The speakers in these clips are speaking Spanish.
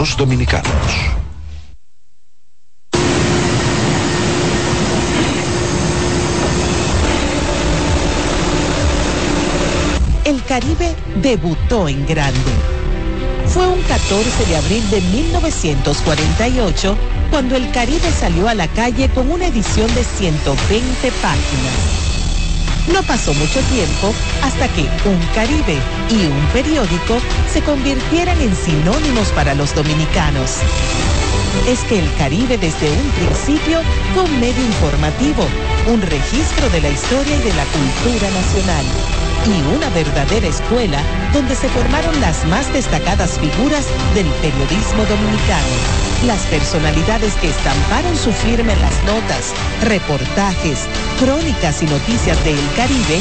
los dominicanos. El Caribe debutó en grande. Fue un 14 de abril de 1948 cuando el Caribe salió a la calle con una edición de 120 páginas no pasó mucho tiempo hasta que un Caribe y un periódico se convirtieran en sinónimos para los dominicanos. Es que el Caribe desde un principio fue un medio informativo, un registro de la historia y de la cultura nacional y una verdadera escuela donde se formaron las más destacadas figuras del periodismo dominicano las personalidades que estamparon su firma en las notas, reportajes, crónicas y noticias de El Caribe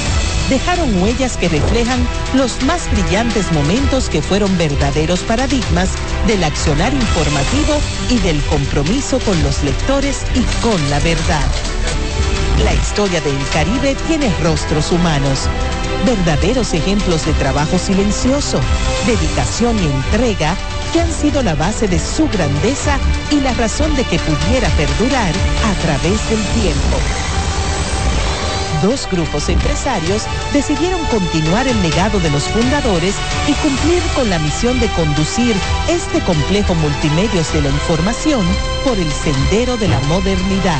dejaron huellas que reflejan los más brillantes momentos que fueron verdaderos paradigmas del accionar informativo y del compromiso con los lectores y con la verdad. La historia de El Caribe tiene rostros humanos, verdaderos ejemplos de trabajo silencioso, dedicación y entrega que han sido la base de su grandeza y la razón de que pudiera perdurar a través del tiempo. Dos grupos empresarios decidieron continuar el legado de los fundadores y cumplir con la misión de conducir este complejo multimedios de la información por el sendero de la modernidad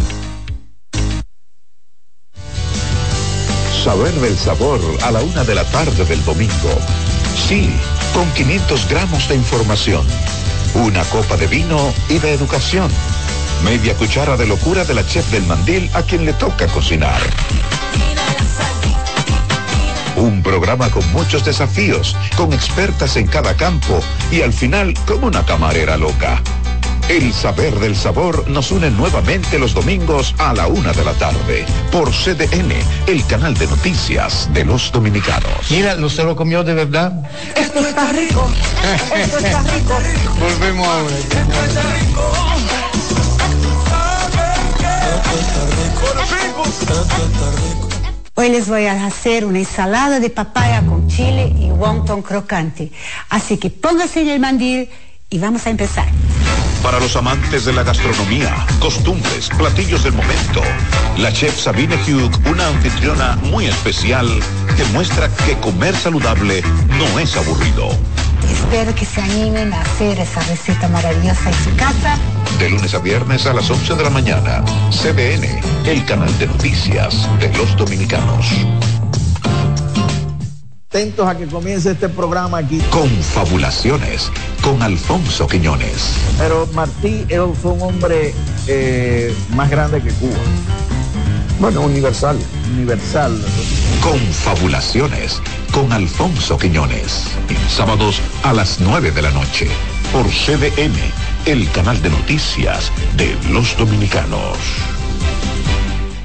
Saber del sabor a la una de la tarde del domingo. Sí, con 500 gramos de información, una copa de vino y de educación, media cuchara de locura de la chef del mandil a quien le toca cocinar. Un programa con muchos desafíos, con expertas en cada campo y al final como una camarera loca el saber del sabor nos une nuevamente los domingos a la una de la tarde por CDN, el canal de noticias de los dominicanos. Mira, ¿no se lo comió de verdad? Esto está rico. Esto está rico. Volvemos ahora. Esto está rico. Hoy les voy a hacer una ensalada de papaya con chile y wonton crocante. Así que póngase en el mandil y vamos a empezar. Para los amantes de la gastronomía, costumbres, platillos del momento, la chef Sabine Hugh, una anfitriona muy especial que muestra que comer saludable no es aburrido. Espero que se animen a hacer esa receta maravillosa en su casa. De lunes a viernes a las 11 de la mañana, CBN, el canal de noticias de los dominicanos atentos a que comience este programa aquí. Confabulaciones con Alfonso Quiñones. Pero Martí él fue un hombre eh, más grande que Cuba. Bueno, universal. Universal. Confabulaciones con Alfonso Quiñones. Sábados a las 9 de la noche por CDN, el canal de noticias de los dominicanos.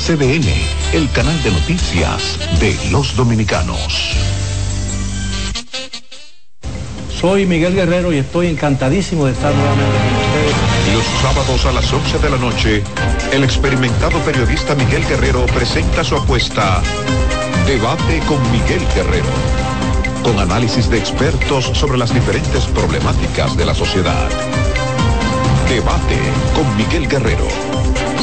CDN, el canal de noticias de los dominicanos. Soy Miguel Guerrero y estoy encantadísimo de estar nuevamente con ustedes. Los sábados a las 11 de la noche, el experimentado periodista Miguel Guerrero presenta su apuesta Debate con Miguel Guerrero, con análisis de expertos sobre las diferentes problemáticas de la sociedad. Debate con Miguel Guerrero.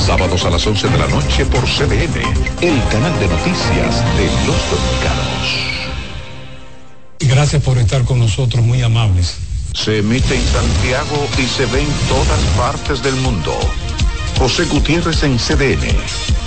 Sábados a las 11 de la noche por CBN, el canal de noticias de los dominicanos. Gracias por estar con nosotros, muy amables. Se emite en Santiago y se ve en todas partes del mundo. José Gutiérrez en CDN.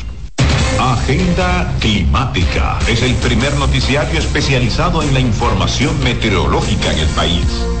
Agenda Climática es el primer noticiario especializado en la información meteorológica en el país.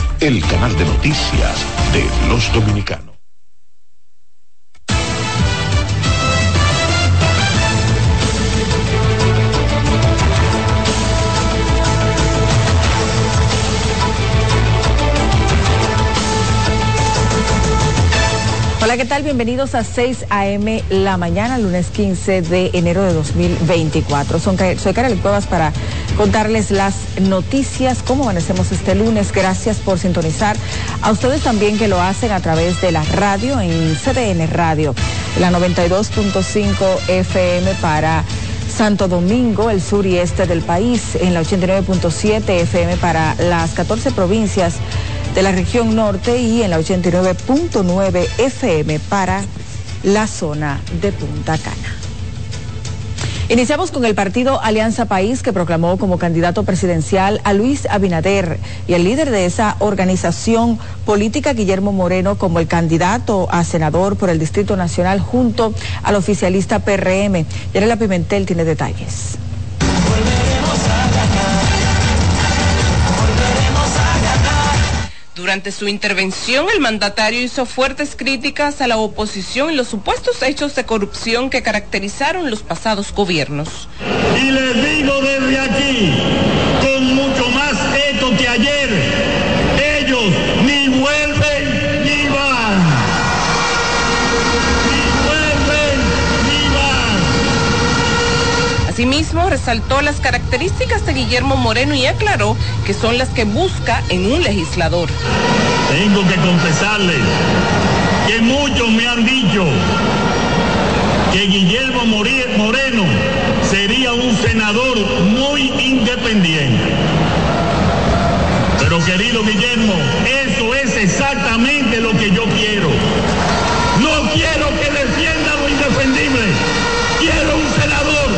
el canal de noticias de los dominicanos. Hola, ¿qué tal? Bienvenidos a 6 a.m. la mañana, lunes 15 de enero de 2024. Son, soy Karel Cuevas para contarles las noticias, cómo amanecemos este lunes. Gracias por sintonizar. A ustedes también que lo hacen a través de la radio en CDN Radio, la 92.5 FM para Santo Domingo, el sur y este del país, en la 89.7 FM para las 14 provincias de la región norte y en la 89.9 FM para la zona de Punta Cana. Iniciamos con el partido Alianza País que proclamó como candidato presidencial a Luis Abinader y el líder de esa organización política Guillermo Moreno como el candidato a senador por el Distrito Nacional junto al oficialista PRM. Yarela Pimentel tiene detalles. Durante su intervención, el mandatario hizo fuertes críticas a la oposición y los supuestos hechos de corrupción que caracterizaron los pasados gobiernos. Resaltó las características de Guillermo Moreno y aclaró que son las que busca en un legislador. Tengo que confesarles que muchos me han dicho que Guillermo Moreno sería un senador muy independiente. Pero querido Guillermo, eso es exactamente lo que yo quiero. No quiero que defienda lo indefendible. Quiero un senador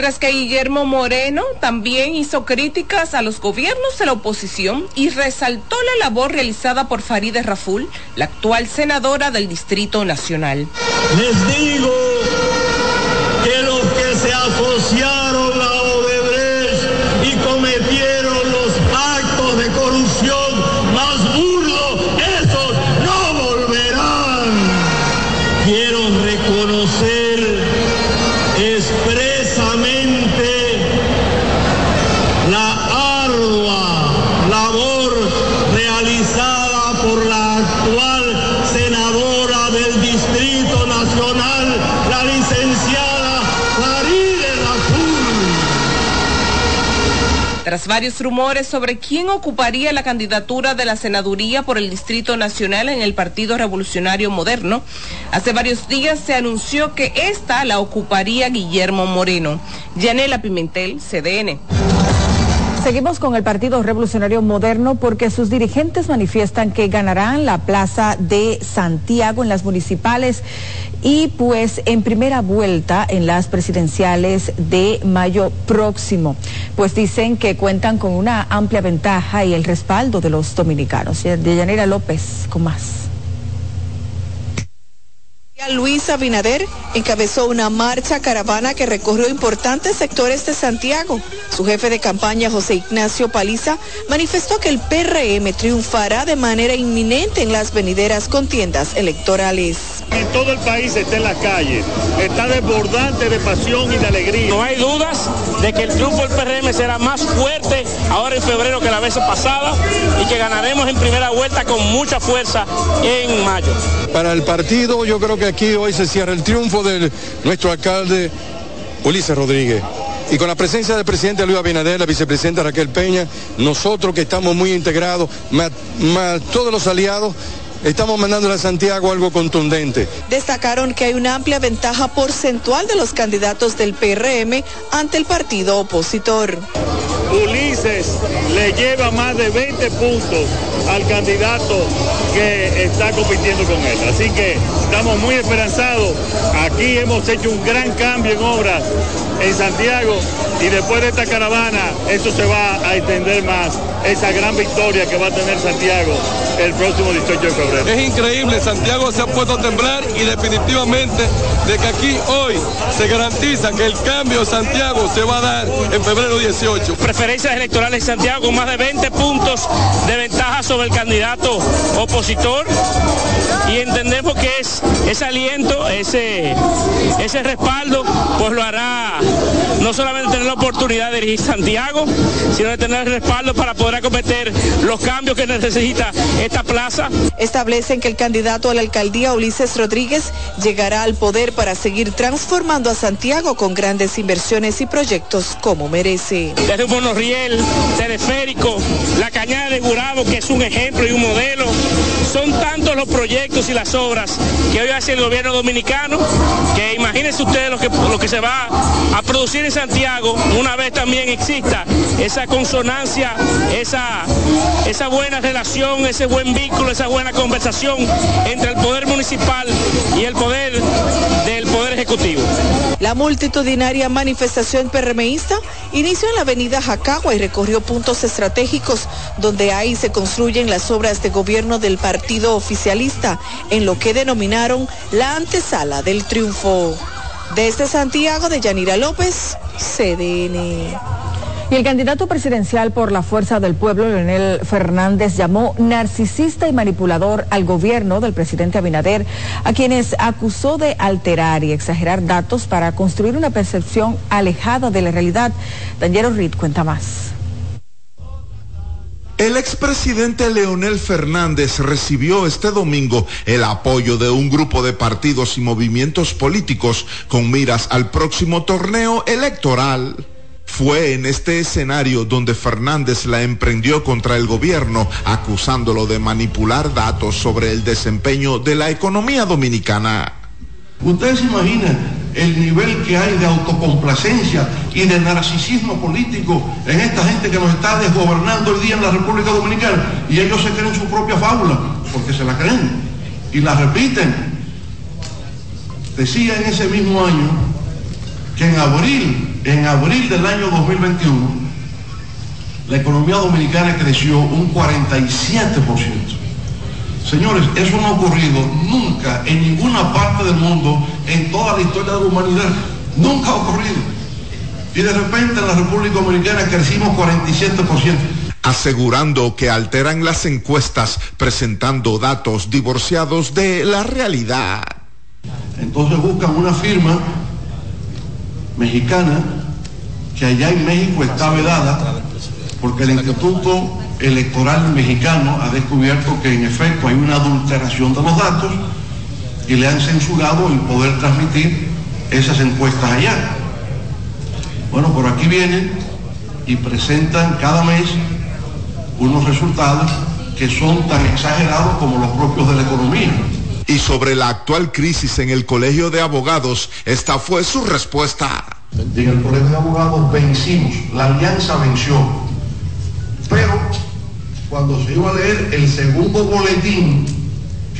Mientras que Guillermo Moreno también hizo críticas a los gobiernos de la oposición y resaltó la labor realizada por Farideh Raful, la actual senadora del Distrito Nacional. Les digo Tras varios rumores sobre quién ocuparía la candidatura de la senaduría por el Distrito Nacional en el Partido Revolucionario Moderno, hace varios días se anunció que esta la ocuparía Guillermo Moreno. Yanela Pimentel, CDN. Seguimos con el Partido Revolucionario Moderno porque sus dirigentes manifiestan que ganarán la plaza de Santiago en las municipales y pues en primera vuelta en las presidenciales de mayo próximo. Pues dicen que cuentan con una amplia ventaja y el respaldo de los dominicanos. De Yanira López, con más. Luis Abinader encabezó una marcha caravana que recorrió importantes sectores de Santiago. Su jefe de campaña, José Ignacio Paliza, manifestó que el PRM triunfará de manera inminente en las venideras contiendas electorales. En todo el país está en la calle, está desbordante de pasión y de alegría. No hay dudas de que el triunfo del PRM será más fuerte ahora en febrero que la vez pasada y que ganaremos en primera vuelta con mucha fuerza en mayo. Para el partido yo creo que aquí hoy se cierra el triunfo de nuestro alcalde Ulises Rodríguez. Y con la presencia del presidente Luis Abinader, la vicepresidenta Raquel Peña, nosotros que estamos muy integrados, más, más todos los aliados, estamos mandándole a Santiago algo contundente. Destacaron que hay una amplia ventaja porcentual de los candidatos del PRM ante el partido opositor. Ulises le lleva más de 20 puntos al candidato que está compitiendo con él. Así que estamos muy esperanzados. Aquí hemos hecho un gran cambio en obras en Santiago y después de esta caravana esto se va a extender más, esa gran victoria que va a tener Santiago el próximo 18 de febrero. Es increíble, Santiago se ha puesto a temblar y definitivamente de que aquí hoy se garantiza que el cambio de Santiago se va a dar en febrero 18. Preferencias electorales en Santiago con más de 20 puntos de ventaja sobre el candidato opositor y entendemos que es ese aliento, ese, ese respaldo, pues lo hará no solamente tener la oportunidad de dirigir Santiago, sino de tener el respaldo para poder acometer los cambios que necesita esta plaza. Establecen que el candidato a la alcaldía Ulises Rodríguez llegará al poder para seguir transformando a Santiago con grandes inversiones y proyectos como merece. Desde un monorriel, teleférico, la cañada de Gurabo, que es un ejemplo y un modelo. Son tantos los proyectos y las obras que hoy hace el gobierno dominicano, que imagínense ustedes lo que, lo que se va a producir en Santiago una vez también exista esa consonancia, esa, esa buena relación, ese buen vínculo, esa buena conversación entre el poder municipal y el poder del poder ejecutivo. La multitudinaria manifestación PRMista inició en la avenida Jacagua y recorrió puntos estratégicos donde ahí se construyen las obras de gobierno del partido oficialista en lo que denominaron la antesala del triunfo. Desde Santiago de Yanira López, CDN. Y el candidato presidencial por la Fuerza del Pueblo, Leonel Fernández, llamó narcisista y manipulador al gobierno del presidente Abinader, a quienes acusó de alterar y exagerar datos para construir una percepción alejada de la realidad. Daniel Reed cuenta más. El expresidente Leonel Fernández recibió este domingo el apoyo de un grupo de partidos y movimientos políticos con miras al próximo torneo electoral. Fue en este escenario donde Fernández la emprendió contra el gobierno, acusándolo de manipular datos sobre el desempeño de la economía dominicana. Ustedes se imaginan el nivel que hay de autocomplacencia y de narcisismo político en esta gente que nos está desgobernando el día en la República Dominicana y ellos se creen su propia fábula, porque se la creen y la repiten. Decía en ese mismo año que en abril, en abril del año 2021, la economía dominicana creció un 47%. Señores, eso no ha ocurrido nunca en ninguna parte del mundo, en toda la historia de la humanidad. Nunca ha ocurrido. Y de repente en la República Dominicana crecimos 47%. Asegurando que alteran las encuestas presentando datos divorciados de la realidad. Entonces buscan una firma mexicana que allá en México está vedada porque el Instituto Electoral Mexicano ha descubierto que en efecto hay una adulteración de los datos y le han censurado el poder transmitir esas encuestas allá. Bueno, por aquí vienen y presentan cada mes unos resultados que son tan exagerados como los propios de la economía. Y sobre la actual crisis en el Colegio de Abogados, esta fue su respuesta. En el Colegio de Abogados vencimos, la alianza venció. Pero cuando se iba a leer el segundo boletín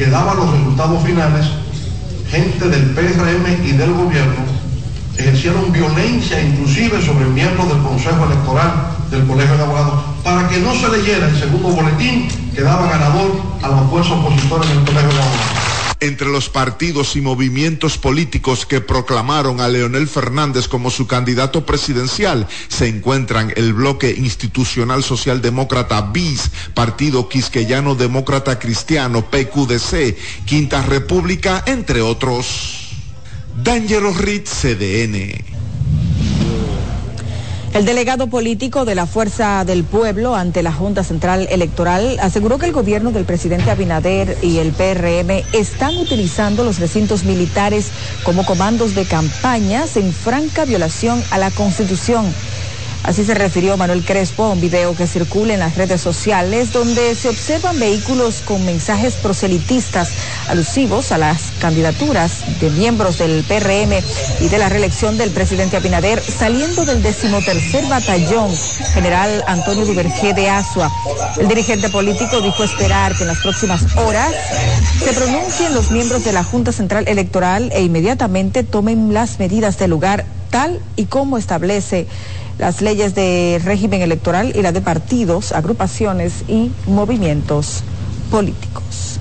que daba los resultados finales, gente del PRM y del gobierno ejercieron violencia inclusive sobre miembros del Consejo Electoral del Colegio de Abogados para que no se leyera el segundo boletín que daba ganador a los fuerzas opositores en el Colegio de Abogados. Entre los partidos y movimientos políticos que proclamaron a Leonel Fernández como su candidato presidencial se encuentran el Bloque Institucional Socialdemócrata BIS, Partido Quisqueyano Demócrata Cristiano PQDC, Quinta República, entre otros. D'Angelo CDN. El delegado político de la Fuerza del Pueblo ante la Junta Central Electoral aseguró que el gobierno del presidente Abinader y el PRM están utilizando los recintos militares como comandos de campañas en franca violación a la Constitución. Así se refirió Manuel Crespo a un video que circula en las redes sociales donde se observan vehículos con mensajes proselitistas alusivos a las candidaturas de miembros del PRM y de la reelección del presidente Abinader saliendo del decimotercer batallón general Antonio Duvergé de Asua. El dirigente político dijo esperar que en las próximas horas se pronuncien los miembros de la Junta Central Electoral e inmediatamente tomen las medidas del lugar tal y como establece las leyes de régimen electoral y la de partidos, agrupaciones y movimientos políticos.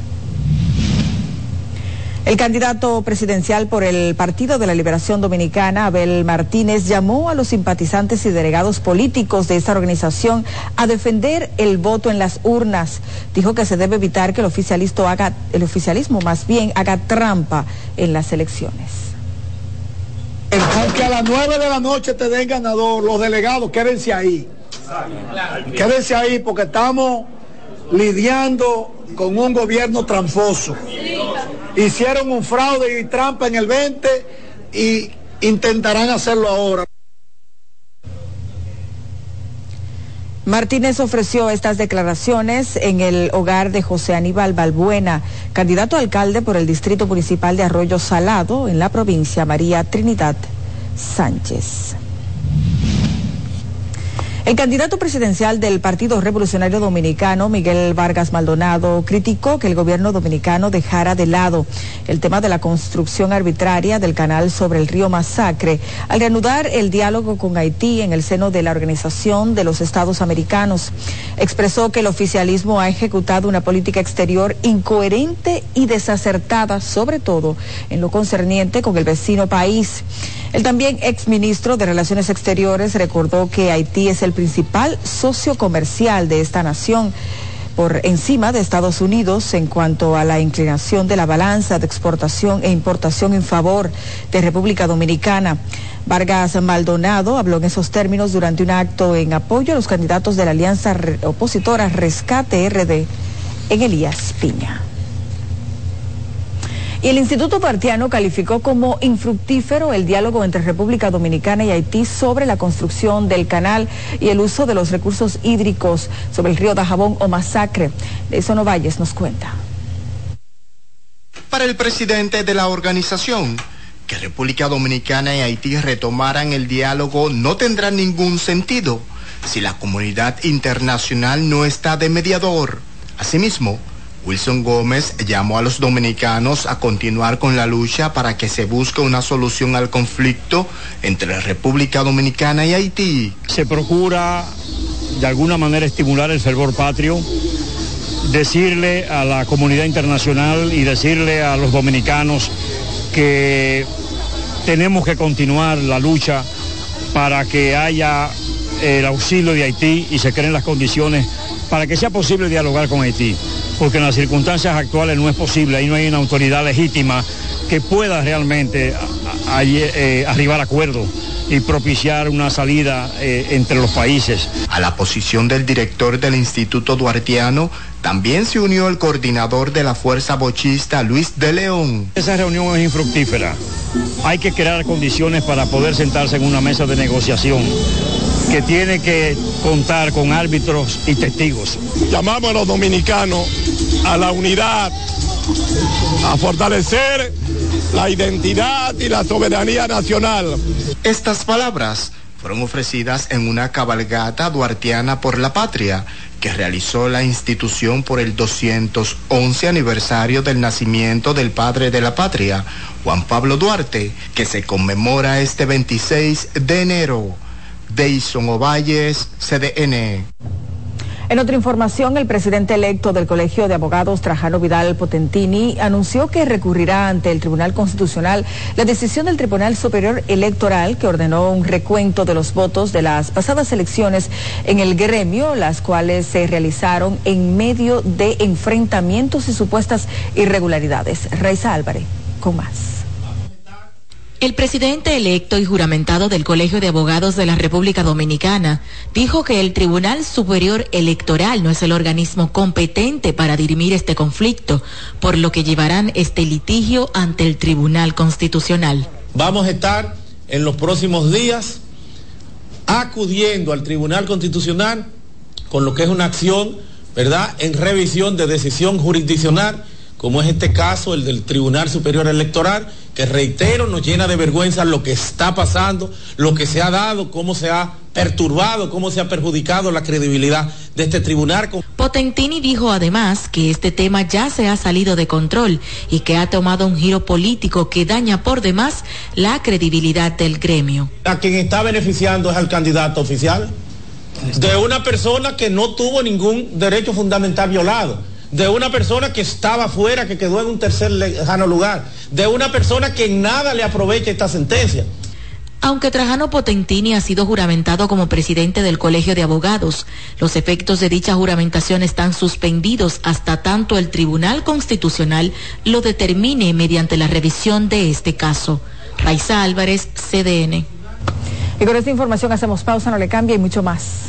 El candidato presidencial por el Partido de la Liberación Dominicana, Abel Martínez, llamó a los simpatizantes y delegados políticos de esta organización a defender el voto en las urnas. Dijo que se debe evitar que el haga, el oficialismo más bien haga trampa en las elecciones. Aunque a las nueve de la noche te den ganador, los delegados, quédense ahí. Quédense ahí porque estamos lidiando con un gobierno tramposo. Hicieron un fraude y trampa en el 20 y intentarán hacerlo ahora. Martínez ofreció estas declaraciones en el hogar de José Aníbal Balbuena, candidato a alcalde por el Distrito Municipal de Arroyo Salado en la provincia María Trinidad Sánchez. El candidato presidencial del Partido Revolucionario Dominicano, Miguel Vargas Maldonado, criticó que el gobierno dominicano dejara de lado el tema de la construcción arbitraria del canal sobre el río Masacre al reanudar el diálogo con Haití en el seno de la Organización de los Estados Americanos. Expresó que el oficialismo ha ejecutado una política exterior incoherente y desacertada, sobre todo en lo concerniente con el vecino país. El también exministro de Relaciones Exteriores recordó que Haití es el principal socio comercial de esta nación por encima de Estados Unidos en cuanto a la inclinación de la balanza de exportación e importación en favor de República Dominicana. Vargas Maldonado habló en esos términos durante un acto en apoyo a los candidatos de la alianza opositora Rescate RD en Elías Piña. Y el Instituto Partiano calificó como infructífero el diálogo entre República Dominicana y Haití sobre la construcción del canal y el uso de los recursos hídricos sobre el río Dajabón o Masacre. Eso Valles nos cuenta. Para el presidente de la organización, que República Dominicana y Haití retomaran el diálogo no tendrá ningún sentido si la comunidad internacional no está de mediador. Asimismo, Wilson Gómez llamó a los dominicanos a continuar con la lucha para que se busque una solución al conflicto entre República Dominicana y Haití. Se procura de alguna manera estimular el fervor patrio, decirle a la comunidad internacional y decirle a los dominicanos que tenemos que continuar la lucha para que haya el auxilio de Haití y se creen las condiciones para que sea posible dialogar con Haití porque en las circunstancias actuales no es posible, ahí no hay una autoridad legítima que pueda realmente eh, arribar a acuerdo y propiciar una salida eh, entre los países. A la posición del director del Instituto Duartiano también se unió el coordinador de la Fuerza Bochista, Luis de León. Esa reunión es infructífera. Hay que crear condiciones para poder sentarse en una mesa de negociación que tiene que contar con árbitros y testigos. Llamamos a los dominicanos a la unidad, a fortalecer la identidad y la soberanía nacional. Estas palabras fueron ofrecidas en una cabalgata duartiana por la patria que realizó la institución por el 211 aniversario del nacimiento del padre de la patria, Juan Pablo Duarte, que se conmemora este 26 de enero. Deison Ovalles, CDN. En otra información, el presidente electo del Colegio de Abogados, Trajano Vidal Potentini, anunció que recurrirá ante el Tribunal Constitucional la decisión del Tribunal Superior Electoral que ordenó un recuento de los votos de las pasadas elecciones en el gremio, las cuales se realizaron en medio de enfrentamientos y supuestas irregularidades. Raiza Álvarez, con más. El presidente electo y juramentado del Colegio de Abogados de la República Dominicana dijo que el Tribunal Superior Electoral no es el organismo competente para dirimir este conflicto, por lo que llevarán este litigio ante el Tribunal Constitucional. Vamos a estar en los próximos días acudiendo al Tribunal Constitucional con lo que es una acción, ¿verdad?, en revisión de decisión jurisdiccional como es este caso, el del Tribunal Superior Electoral, que reitero, nos llena de vergüenza lo que está pasando, lo que se ha dado, cómo se ha perturbado, cómo se ha perjudicado la credibilidad de este tribunal. Potentini dijo además que este tema ya se ha salido de control y que ha tomado un giro político que daña por demás la credibilidad del gremio. A quien está beneficiando es al candidato oficial de una persona que no tuvo ningún derecho fundamental violado de una persona que estaba fuera, que quedó en un tercer lejano lugar, de una persona que nada le aprovecha esta sentencia. Aunque Trajano Potentini ha sido juramentado como presidente del Colegio de Abogados, los efectos de dicha juramentación están suspendidos hasta tanto el Tribunal Constitucional lo determine mediante la revisión de este caso. Raiza Álvarez, CDN. Y con esta información hacemos pausa, no le cambia y mucho más.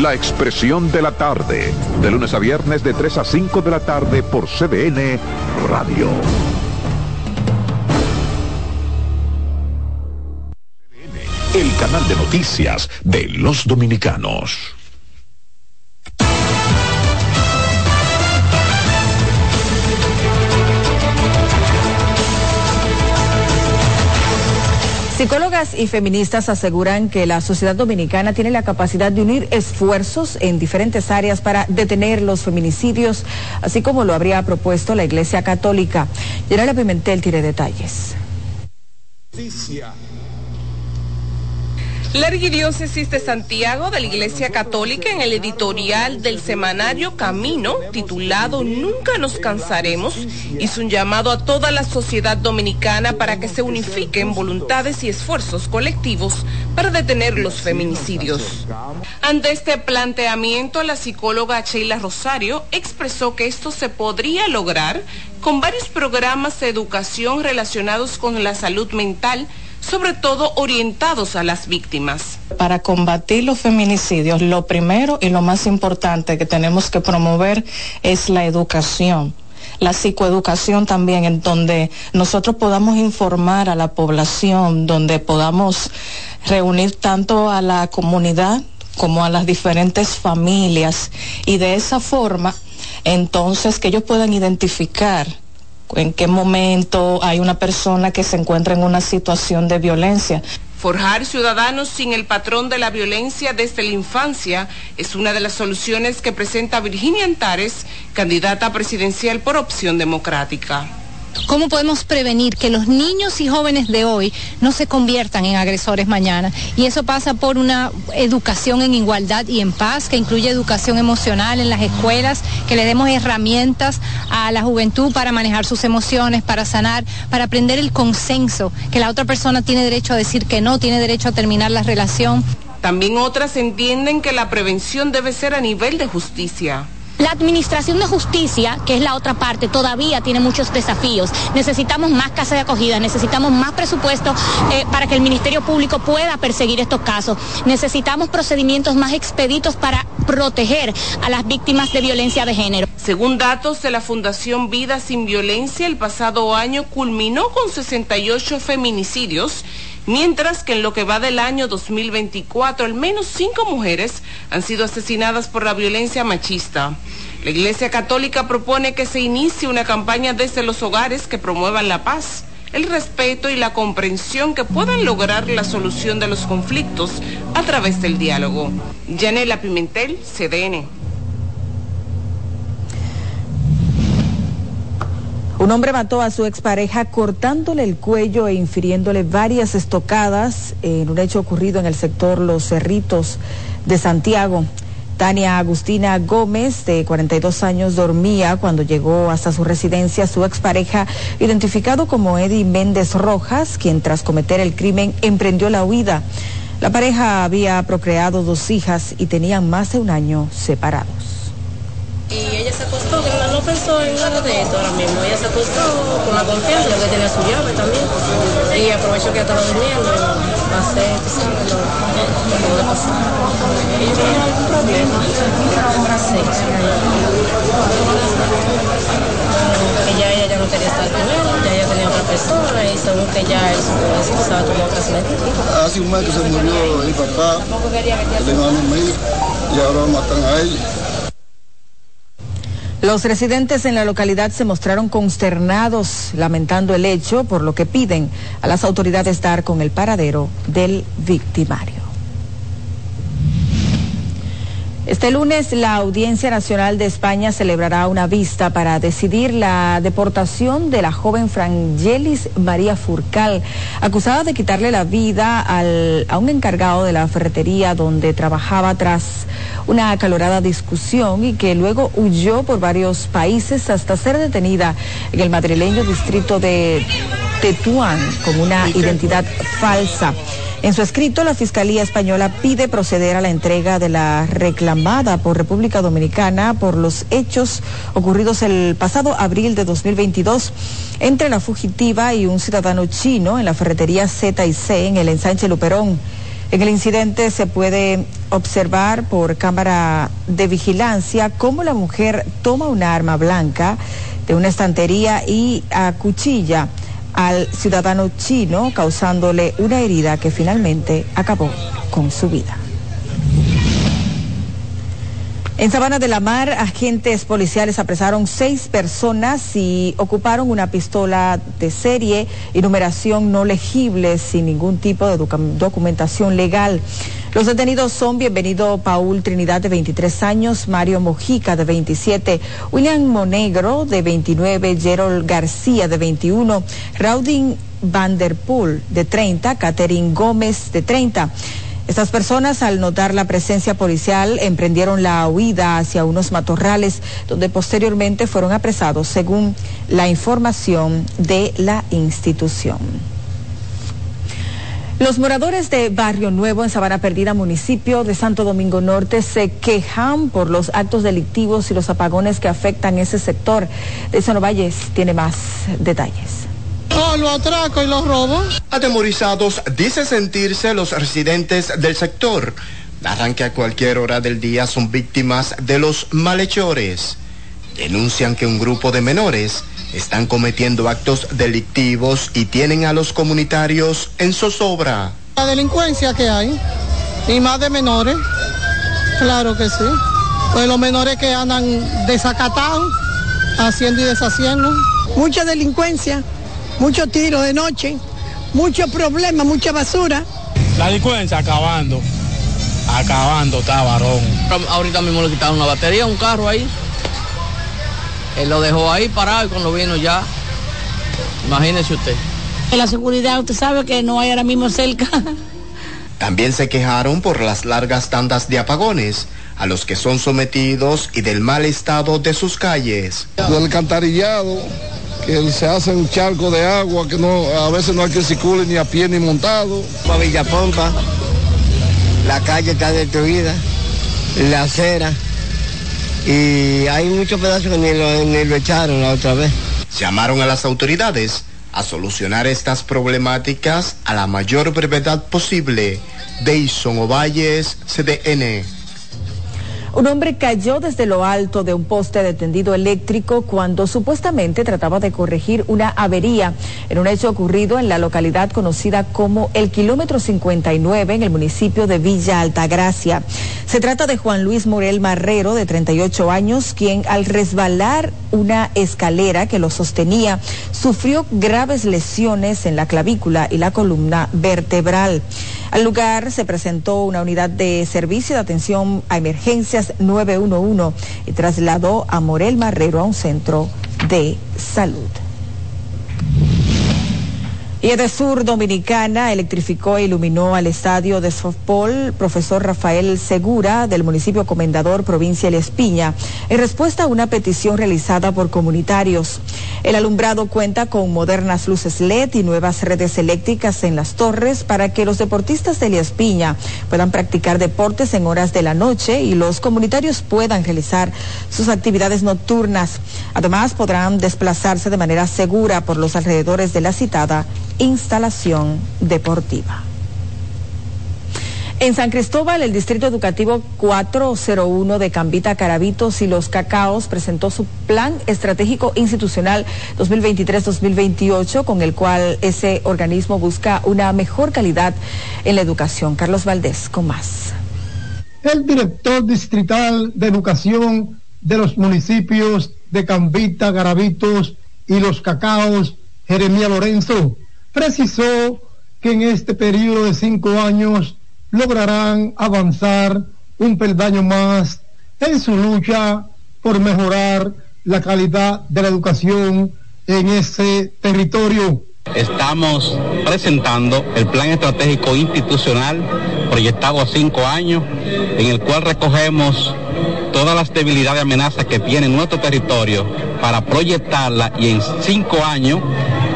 La expresión de la tarde, de lunes a viernes de 3 a 5 de la tarde por CBN Radio. El canal de noticias de los dominicanos. Psicólogas y feministas aseguran que la sociedad dominicana tiene la capacidad de unir esfuerzos en diferentes áreas para detener los feminicidios, así como lo habría propuesto la Iglesia Católica. Pimentel tiene detalles. La Arquidiócesis de Santiago de la Iglesia Católica en el editorial del semanario Camino, titulado Nunca nos cansaremos, hizo un llamado a toda la sociedad dominicana para que se unifiquen voluntades y esfuerzos colectivos para detener los feminicidios. Ante este planteamiento, la psicóloga Sheila Rosario expresó que esto se podría lograr con varios programas de educación relacionados con la salud mental, sobre todo orientados a las víctimas. Para combatir los feminicidios, lo primero y lo más importante que tenemos que promover es la educación la psicoeducación también, en donde nosotros podamos informar a la población, donde podamos reunir tanto a la comunidad como a las diferentes familias y de esa forma, entonces que ellos puedan identificar en qué momento hay una persona que se encuentra en una situación de violencia. Forjar ciudadanos sin el patrón de la violencia desde la infancia es una de las soluciones que presenta Virginia Antares, candidata presidencial por opción democrática. ¿Cómo podemos prevenir que los niños y jóvenes de hoy no se conviertan en agresores mañana? Y eso pasa por una educación en igualdad y en paz, que incluye educación emocional en las escuelas, que le demos herramientas a la juventud para manejar sus emociones, para sanar, para aprender el consenso, que la otra persona tiene derecho a decir que no, tiene derecho a terminar la relación. También otras entienden que la prevención debe ser a nivel de justicia. La administración de justicia, que es la otra parte, todavía tiene muchos desafíos. Necesitamos más casas de acogida, necesitamos más presupuesto eh, para que el Ministerio Público pueda perseguir estos casos. Necesitamos procedimientos más expeditos para proteger a las víctimas de violencia de género. Según datos de la Fundación Vida Sin Violencia, el pasado año culminó con 68 feminicidios mientras que en lo que va del año 2024 al menos cinco mujeres han sido asesinadas por la violencia machista. La Iglesia Católica propone que se inicie una campaña desde los hogares que promuevan la paz, el respeto y la comprensión que puedan lograr la solución de los conflictos a través del diálogo. Yanela Pimentel, CDN. Un hombre mató a su expareja cortándole el cuello e infiriéndole varias estocadas en un hecho ocurrido en el sector Los Cerritos de Santiago. Tania Agustina Gómez, de 42 años, dormía cuando llegó hasta su residencia su expareja, identificado como Eddie Méndez Rojas, quien tras cometer el crimen emprendió la huida. La pareja había procreado dos hijas y tenían más de un año separados. Y ella se acostó, que no, pensó en nada de esto ahora mismo. Ella se acostó con la confianza, que tenía su llave también. Y aprovechó que estaba durmiendo y pasé, sabes, lo, lo pude pasar. ¿Ella tenía algún problema? Sí. Que ya ella ya no quería estar con él, ya ella tenía otra persona y según que ya él estaba tomando otras medidas. Hace un mes que se murió mi papá, el hermano mío, y ahora matan a ella. Los residentes en la localidad se mostraron consternados lamentando el hecho, por lo que piden a las autoridades dar con el paradero del victimario. Este lunes la Audiencia Nacional de España celebrará una vista para decidir la deportación de la joven Frangelis María Furcal, acusada de quitarle la vida a un encargado de la ferretería donde trabajaba tras una acalorada discusión y que luego huyó por varios países hasta ser detenida en el madrileño distrito de Tetuán con una identidad falsa. En su escrito, la Fiscalía Española pide proceder a la entrega de la reclamada por República Dominicana por los hechos ocurridos el pasado abril de 2022 entre la fugitiva y un ciudadano chino en la ferretería Z y C en el ensanche Luperón. En el incidente se puede observar por cámara de vigilancia cómo la mujer toma una arma blanca de una estantería y acuchilla al ciudadano chino, causándole una herida que finalmente acabó con su vida. En Sabana de la Mar, agentes policiales apresaron seis personas y ocuparon una pistola de serie y numeración no legible sin ningún tipo de documentación legal. Los detenidos son Bienvenido Paul Trinidad de 23 años, Mario Mojica de 27, William Monegro de 29, Gerald García de 21, Raudin Vanderpool de 30, Catherine Gómez de 30. Estas personas, al notar la presencia policial, emprendieron la huida hacia unos matorrales, donde posteriormente fueron apresados, según la información de la institución. Los moradores de Barrio Nuevo en Sabana Perdida, municipio de Santo Domingo Norte, se quejan por los actos delictivos y los apagones que afectan ese sector. De Valles tiene más detalles. Oh, los atracos y los robos. Atemorizados dice sentirse los residentes del sector. Narran que a cualquier hora del día son víctimas de los malhechores. Denuncian que un grupo de menores están cometiendo actos delictivos y tienen a los comunitarios en zozobra. La delincuencia que hay, y más de menores, claro que sí. Pues los menores que andan desacatados, haciendo y deshaciendo. Mucha delincuencia, muchos tiros de noche, muchos problemas, mucha basura. La delincuencia acabando, acabando está varón. Ahorita mismo le quitaron una batería, un carro ahí él lo dejó ahí parado y cuando vino ya, imagínese usted. La seguridad, usted sabe que no hay ahora mismo cerca. También se quejaron por las largas tandas de apagones a los que son sometidos y del mal estado de sus calles. Del cantarillado, que se hace un charco de agua que no a veces no hay que circule ni a pie ni montado. Para Villapompa, la calle está destruida, la acera y hay muchos pedazos que ni lo, echaron la otra vez. Llamaron a las autoridades a solucionar estas problemáticas a la mayor brevedad posible. Deison Ovalles, CDN. Un hombre cayó desde lo alto de un poste de tendido eléctrico cuando supuestamente trataba de corregir una avería en un hecho ocurrido en la localidad conocida como el kilómetro 59 en el municipio de Villa Altagracia. Se trata de Juan Luis Morel Marrero, de 38 años, quien al resbalar una escalera que lo sostenía sufrió graves lesiones en la clavícula y la columna vertebral. Al lugar se presentó una unidad de servicio de atención a emergencias 911 y trasladó a Morel Marrero a un centro de salud. Y Edesur Dominicana electrificó e iluminó al estadio de softball profesor Rafael Segura del municipio Comendador, provincia de Espiña, en respuesta a una petición realizada por comunitarios. El alumbrado cuenta con modernas luces LED y nuevas redes eléctricas en las torres para que los deportistas de Espiña puedan practicar deportes en horas de la noche y los comunitarios puedan realizar sus actividades nocturnas. Además, podrán desplazarse de manera segura por los alrededores de la citada instalación deportiva. En San Cristóbal, el Distrito Educativo 401 de Cambita, Carabitos y Los Cacaos presentó su Plan Estratégico Institucional 2023-2028, con el cual ese organismo busca una mejor calidad en la educación. Carlos Valdés, con más. El director distrital de educación de los municipios de Cambita, Garabitos y Los Cacaos, Jeremía Lorenzo, precisó que en este periodo de cinco años lograrán avanzar un peldaño más en su lucha por mejorar la calidad de la educación en ese territorio. Estamos presentando el plan estratégico institucional proyectado a cinco años, en el cual recogemos todas las debilidades y amenazas que tiene nuestro territorio para proyectarla y en cinco años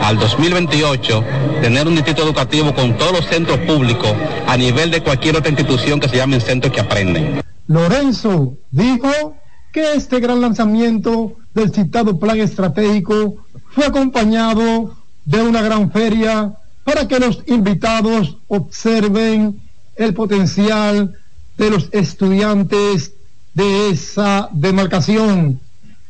al 2028 tener un distrito educativo con todos los centros públicos a nivel de cualquier otra institución que se llamen centros que aprenden. Lorenzo dijo que este gran lanzamiento del citado plan estratégico fue acompañado de una gran feria para que los invitados observen el potencial de los estudiantes de esa demarcación.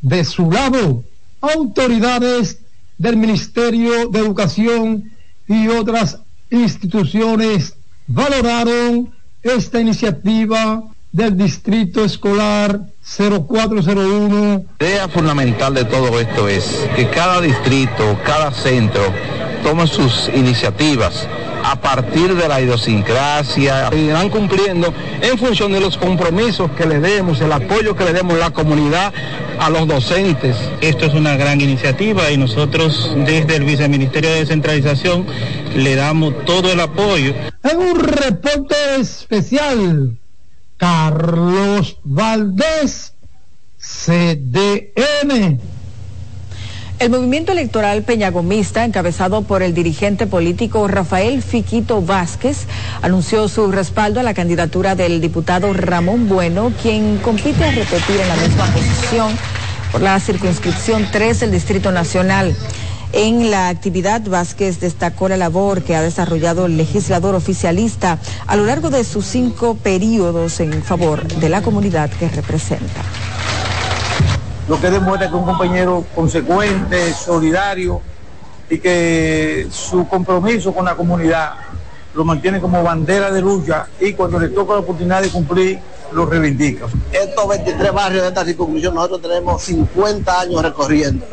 De su lado, autoridades del Ministerio de Educación y otras instituciones valoraron esta iniciativa del Distrito Escolar 0401. La idea fundamental de todo esto es que cada distrito, cada centro tome sus iniciativas a partir de la idiosincrasia, irán cumpliendo en función de los compromisos que le demos, el apoyo que le demos la comunidad a los docentes. Esto es una gran iniciativa y nosotros desde el Viceministerio de Descentralización le damos todo el apoyo. En un reporte especial, Carlos Valdés, CDN. El movimiento electoral peñagomista, encabezado por el dirigente político Rafael Fiquito Vázquez, anunció su respaldo a la candidatura del diputado Ramón Bueno, quien compite a repetir en la misma posición por la circunscripción 3 del Distrito Nacional. En la actividad, Vázquez destacó la labor que ha desarrollado el legislador oficialista a lo largo de sus cinco periodos en favor de la comunidad que representa lo que demuestra que es un compañero consecuente, solidario y que su compromiso con la comunidad lo mantiene como bandera de lucha y cuando le toca la oportunidad de cumplir, lo reivindica. Estos 23 barrios de esta circunscripción nosotros tenemos 50 años recorriendo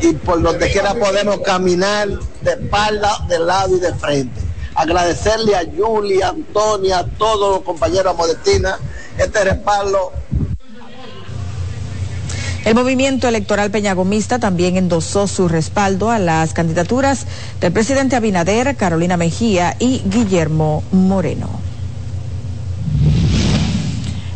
y por donde quiera podemos caminar de espalda, de lado y de frente. Agradecerle a Julia, Antonia, a todos los compañeros a Modestina este respaldo el movimiento electoral peñagomista también endosó su respaldo a las candidaturas del presidente Abinader, Carolina Mejía y Guillermo Moreno.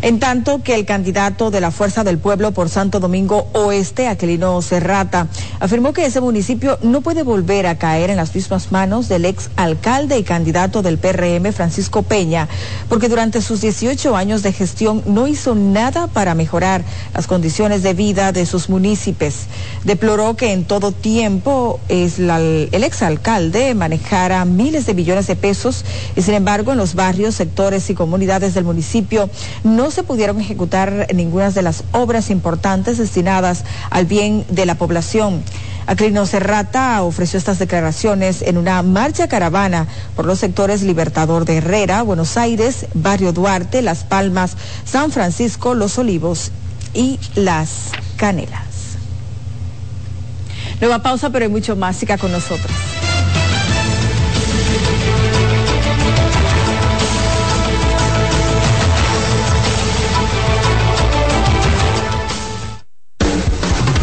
En tanto que el candidato de la Fuerza del Pueblo por Santo Domingo Oeste, Aquilino Serrata, afirmó que ese municipio no puede volver a caer en las mismas manos del ex alcalde y candidato del PRM, Francisco Peña, porque durante sus 18 años de gestión no hizo nada para mejorar las condiciones de vida de sus municipios. Deploró que en todo tiempo es el ex alcalde manejara miles de millones de pesos y sin embargo en los barrios, sectores y comunidades del municipio no no se pudieron ejecutar ninguna de las obras importantes destinadas al bien de la población. Aclino Serrata ofreció estas declaraciones en una marcha caravana por los sectores Libertador de Herrera, Buenos Aires, Barrio Duarte, Las Palmas, San Francisco, Los Olivos y Las Canelas. Nueva pausa, pero hay mucho más. Siga con nosotros.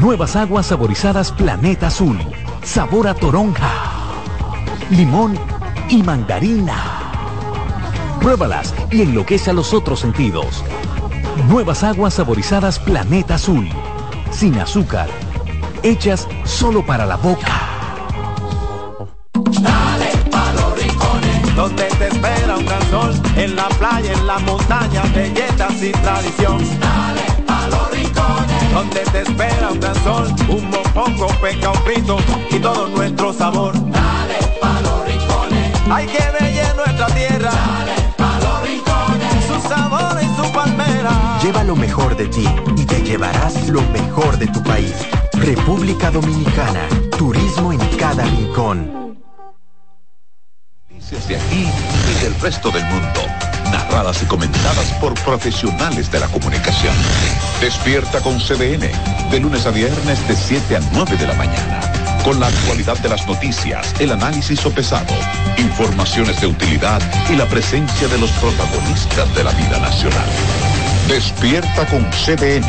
Nuevas aguas saborizadas Planeta Azul. Sabor a toronja, limón y mandarina. Pruébalas y enloquece a los otros sentidos. Nuevas aguas saborizadas Planeta Azul. Sin azúcar. Hechas solo para la boca. Dale los donde te espera un en la playa, en la montaña, belletas tradición. Donde te espera un gran sol, un mopongo, peca, un frito y todo nuestro sabor. Dale pa los rincones, hay que bella nuestra tierra. Dale pa los rincones, su sabor y su palmera. Lleva lo mejor de ti y te llevarás lo mejor de tu país. República Dominicana, turismo en cada rincón. de aquí y del resto del mundo, narradas y comentadas por profesionales de la comunicación. Despierta con CDN, de lunes a viernes de 7 a 9 de la mañana. Con la actualidad de las noticias, el análisis sopesado, informaciones de utilidad y la presencia de los protagonistas de la vida nacional. Despierta con CDN,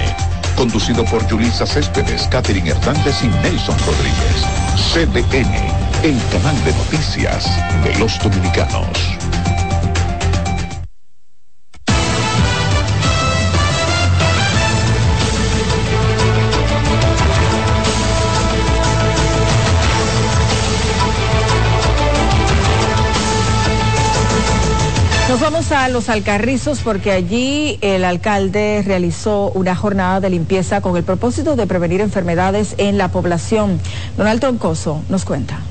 conducido por Julisa Céspedes, Catherine Hernández y Nelson Rodríguez. CDN, el canal de noticias de los dominicanos. Nos vamos a los Alcarrizos porque allí el alcalde realizó una jornada de limpieza con el propósito de prevenir enfermedades en la población. Donald Troncoso nos cuenta.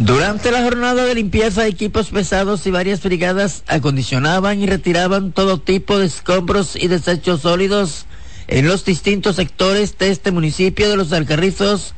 Durante la jornada de limpieza, equipos pesados y varias brigadas acondicionaban y retiraban todo tipo de escombros y desechos sólidos en los distintos sectores de este municipio de los Alcarrizos,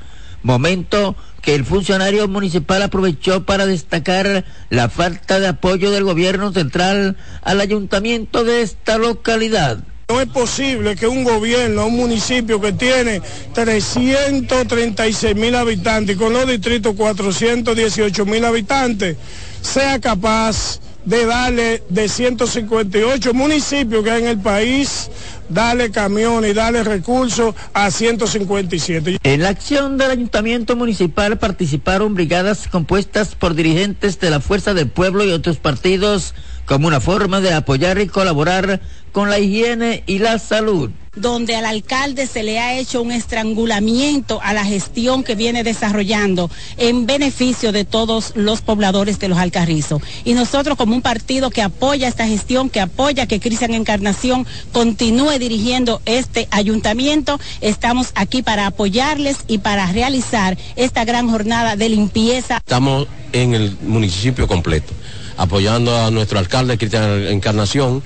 momento que el funcionario municipal aprovechó para destacar la falta de apoyo del gobierno central al ayuntamiento de esta localidad. No es posible que un gobierno, un municipio que tiene 336 mil habitantes y con los distritos 418 mil habitantes, sea capaz de darle de 158 municipios que hay en el país, darle camiones y darle recursos a 157. En la acción del ayuntamiento municipal participaron brigadas compuestas por dirigentes de la Fuerza del Pueblo y otros partidos como una forma de apoyar y colaborar con la higiene y la salud donde al alcalde se le ha hecho un estrangulamiento a la gestión que viene desarrollando en beneficio de todos los pobladores de los Alcarrizos. Y nosotros como un partido que apoya esta gestión, que apoya que Cristian Encarnación continúe dirigiendo este ayuntamiento, estamos aquí para apoyarles y para realizar esta gran jornada de limpieza. Estamos en el municipio completo, apoyando a nuestro alcalde Cristian Encarnación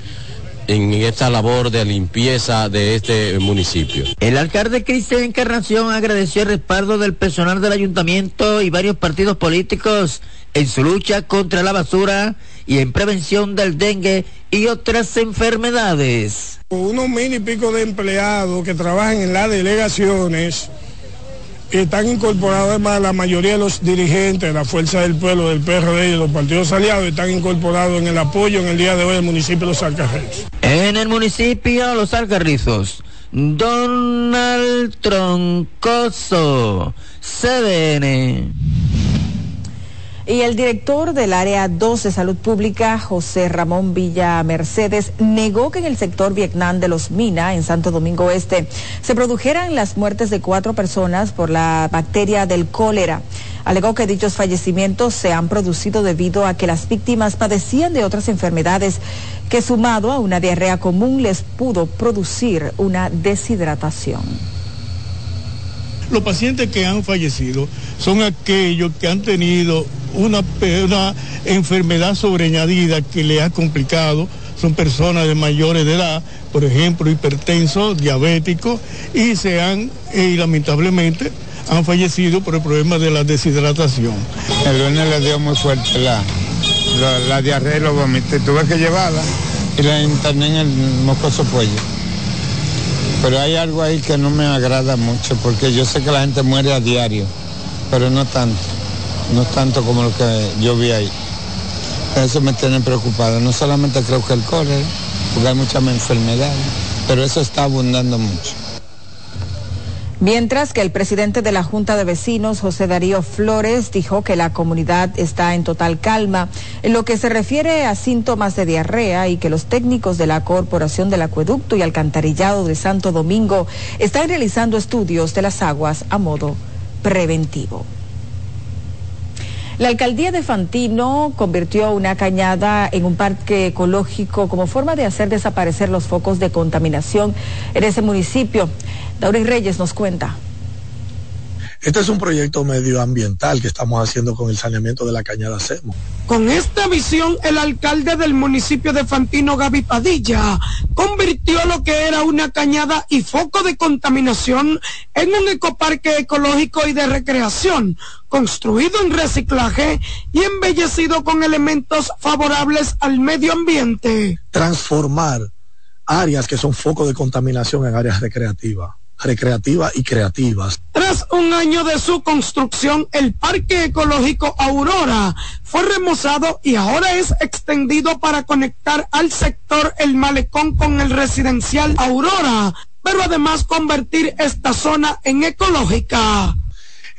en esta labor de limpieza de este municipio. El alcalde Cristian Encarnación agradeció el respaldo del personal del ayuntamiento y varios partidos políticos en su lucha contra la basura y en prevención del dengue y otras enfermedades. Unos mil y pico de empleados que trabajan en las delegaciones están incorporados además la mayoría de los dirigentes de la Fuerza del Pueblo, del PRD y los partidos aliados están incorporados en el apoyo en el día de hoy del municipio de Los Alcarrizos. En el municipio de Los Alcarrizos, Donald Troncoso, CDN. Y el director del área 2 de salud pública, José Ramón Villa Mercedes, negó que en el sector Vietnam de los Mina, en Santo Domingo Este, se produjeran las muertes de cuatro personas por la bacteria del cólera. Alegó que dichos fallecimientos se han producido debido a que las víctimas padecían de otras enfermedades que sumado a una diarrea común les pudo producir una deshidratación. Los pacientes que han fallecido son aquellos que han tenido una, una enfermedad sobreañadida que le ha complicado. Son personas de mayores de edad, por ejemplo, hipertensos, diabéticos, y se han, y lamentablemente, han fallecido por el problema de la deshidratación. El lunes le dio muy fuerte la, la, diarrea y los vómitos. Tuve que llevarla y la interné en el mocoso cuello. Pero hay algo ahí que no me agrada mucho, porque yo sé que la gente muere a diario, pero no tanto, no tanto como lo que yo vi ahí. Eso me tiene preocupado. No solamente creo que el cólera, porque hay muchas enfermedades, pero eso está abundando mucho. Mientras que el presidente de la Junta de Vecinos, José Darío Flores, dijo que la comunidad está en total calma en lo que se refiere a síntomas de diarrea y que los técnicos de la Corporación del Acueducto y Alcantarillado de Santo Domingo están realizando estudios de las aguas a modo preventivo. La alcaldía de Fantino convirtió una cañada en un parque ecológico como forma de hacer desaparecer los focos de contaminación en ese municipio. Dauris Reyes nos cuenta. Este es un proyecto medioambiental que estamos haciendo con el saneamiento de la cañada Semo. Con esta visión, el alcalde del municipio de Fantino, Gaby Padilla, convirtió lo que era una cañada y foco de contaminación en un ecoparque ecológico y de recreación, construido en reciclaje y embellecido con elementos favorables al medio ambiente. Transformar áreas que son foco de contaminación en áreas recreativas recreativas y creativas. Tras un año de su construcción, el Parque Ecológico Aurora fue remozado y ahora es extendido para conectar al sector El Malecón con el residencial Aurora, pero además convertir esta zona en ecológica.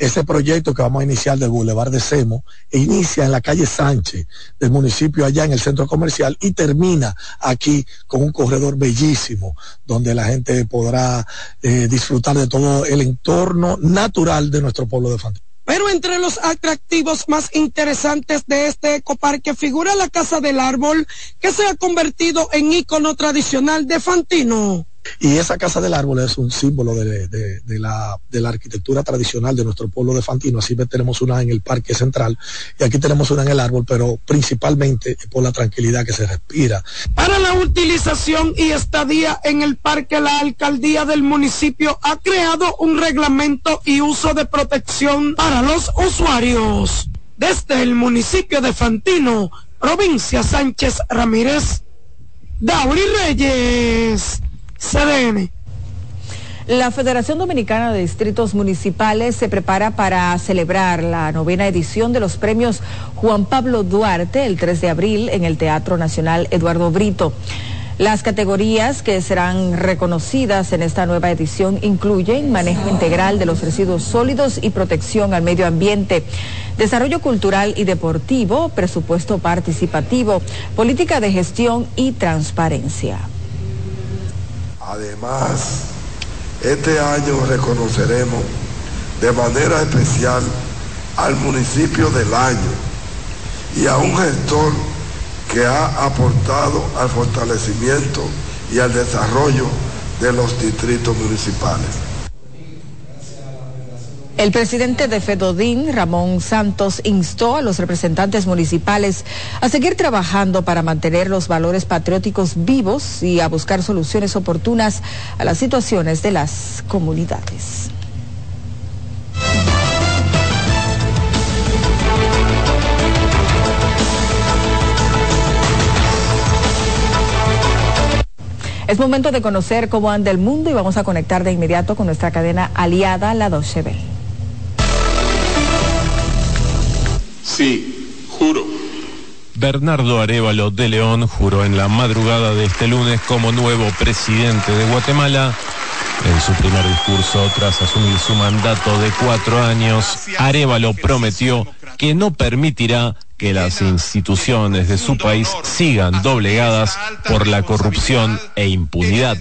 Ese proyecto que vamos a iniciar del Boulevard de Semo inicia en la calle Sánchez del municipio allá en el centro comercial y termina aquí con un corredor bellísimo donde la gente podrá eh, disfrutar de todo el entorno natural de nuestro pueblo de Fantino. Pero entre los atractivos más interesantes de este ecoparque figura la Casa del Árbol, que se ha convertido en ícono tradicional de Fantino. Y esa casa del árbol es un símbolo de, la, de, la, arquitectura tradicional de nuestro pueblo de Fantino. Así tenemos una en el Parque Central y aquí tenemos una en el árbol, pero principalmente por la tranquilidad que se respira. Para la utilización y estadía en el parque, la alcaldía del municipio ha creado un reglamento y uso de protección para los usuarios. Desde el municipio de Fantino, provincia Sánchez Ramírez, Dauri Reyes. CDN. La Federación Dominicana de Distritos Municipales se prepara para celebrar la novena edición de los premios Juan Pablo Duarte el 3 de abril en el Teatro Nacional Eduardo Brito. Las categorías que serán reconocidas en esta nueva edición incluyen manejo integral de los residuos sólidos y protección al medio ambiente, desarrollo cultural y deportivo, presupuesto participativo, política de gestión y transparencia. Además, este año reconoceremos de manera especial al municipio del año y a un gestor que ha aportado al fortalecimiento y al desarrollo de los distritos municipales. El presidente de Fedodín, Ramón Santos, instó a los representantes municipales a seguir trabajando para mantener los valores patrióticos vivos y a buscar soluciones oportunas a las situaciones de las comunidades. Es momento de conocer cómo anda el mundo y vamos a conectar de inmediato con nuestra cadena aliada, la Deutsche Welle. Sí, juro. Bernardo Arevalo de León juró en la madrugada de este lunes como nuevo presidente de Guatemala. En su primer discurso, tras asumir su mandato de cuatro años, Arevalo prometió que no permitirá que las instituciones de su país sigan doblegadas por la corrupción e impunidad.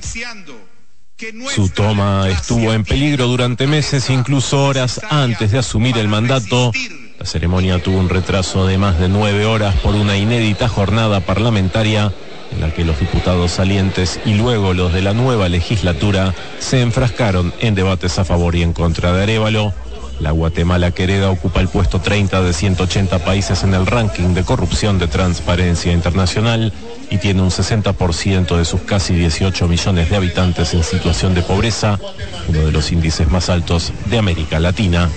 Su toma estuvo en peligro durante meses, incluso horas antes de asumir el mandato. La ceremonia tuvo un retraso de más de nueve horas por una inédita jornada parlamentaria en la que los diputados salientes y luego los de la nueva legislatura se enfrascaron en debates a favor y en contra de Arevalo. La Guatemala querida ocupa el puesto 30 de 180 países en el ranking de corrupción de Transparencia Internacional y tiene un 60% de sus casi 18 millones de habitantes en situación de pobreza, uno de los índices más altos de América Latina.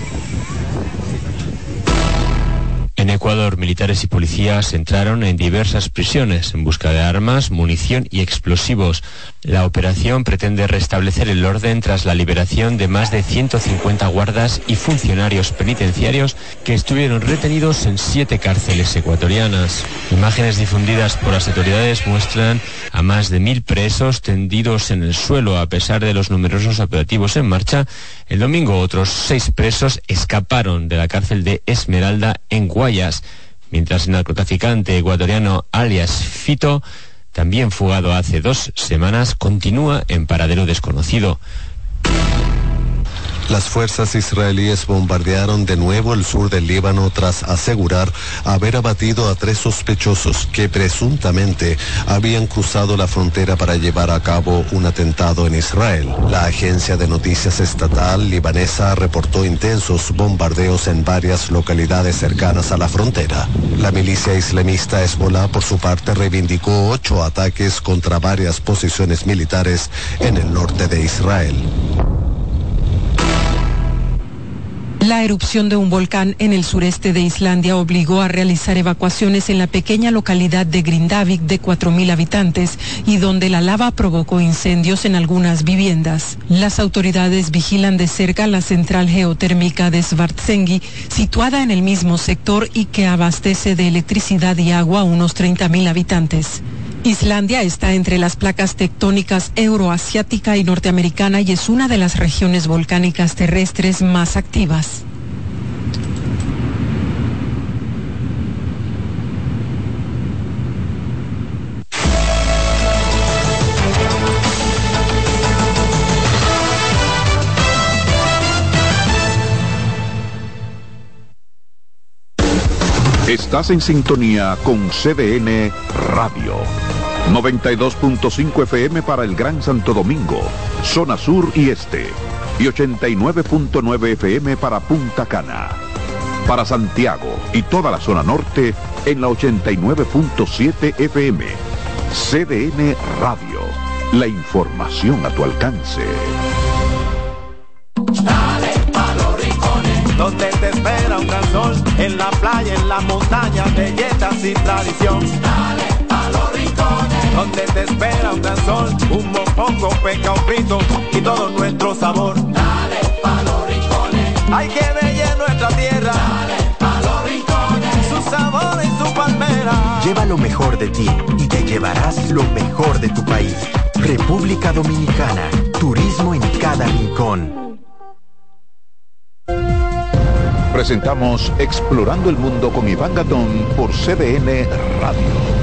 En Ecuador, militares y policías entraron en diversas prisiones en busca de armas, munición y explosivos. La operación pretende restablecer el orden tras la liberación de más de 150 guardas y funcionarios penitenciarios que estuvieron retenidos en siete cárceles ecuatorianas. Imágenes difundidas por las autoridades muestran a más de mil presos tendidos en el suelo a pesar de los numerosos operativos en marcha. El domingo otros seis presos escaparon de la cárcel de Esmeralda en Guayas, mientras el narcotraficante ecuatoriano alias Fito también fugado hace dos semanas, continúa en paradero desconocido. Las fuerzas israelíes bombardearon de nuevo el sur del Líbano tras asegurar haber abatido a tres sospechosos que presuntamente habían cruzado la frontera para llevar a cabo un atentado en Israel. La agencia de noticias estatal libanesa reportó intensos bombardeos en varias localidades cercanas a la frontera. La milicia islamista Hezbollah, por su parte, reivindicó ocho ataques contra varias posiciones militares en el norte de Israel. La erupción de un volcán en el sureste de Islandia obligó a realizar evacuaciones en la pequeña localidad de Grindavik de 4.000 habitantes y donde la lava provocó incendios en algunas viviendas. Las autoridades vigilan de cerca la central geotérmica de Svartsengi, situada en el mismo sector y que abastece de electricidad y agua a unos 30.000 habitantes. Islandia está entre las placas tectónicas euroasiática y norteamericana y es una de las regiones volcánicas terrestres más activas. Estás en sintonía con CDN Radio. 92.5 FM para el Gran Santo Domingo, zona sur y este. Y 89.9 FM para Punta Cana. Para Santiago y toda la zona norte en la 89.7 FM. CDN Radio. La información a tu alcance. Dale pa' los rincones, donde te espera un gran sol, en la playa, en la montaña, belletas y tradición. Dale pa' los rincones, donde te espera un gran sol, un mopongo, peca, un frito y todo nuestro sabor. Dale pa' los rincones, hay que bella nuestra tierra. Dale pa' los rincones, su sabor y su palmera. Lleva lo mejor de ti y te llevarás lo mejor de tu país. República Dominicana. Turismo en cada rincón. Presentamos Explorando el Mundo con Iván Gatón por CDN Radio.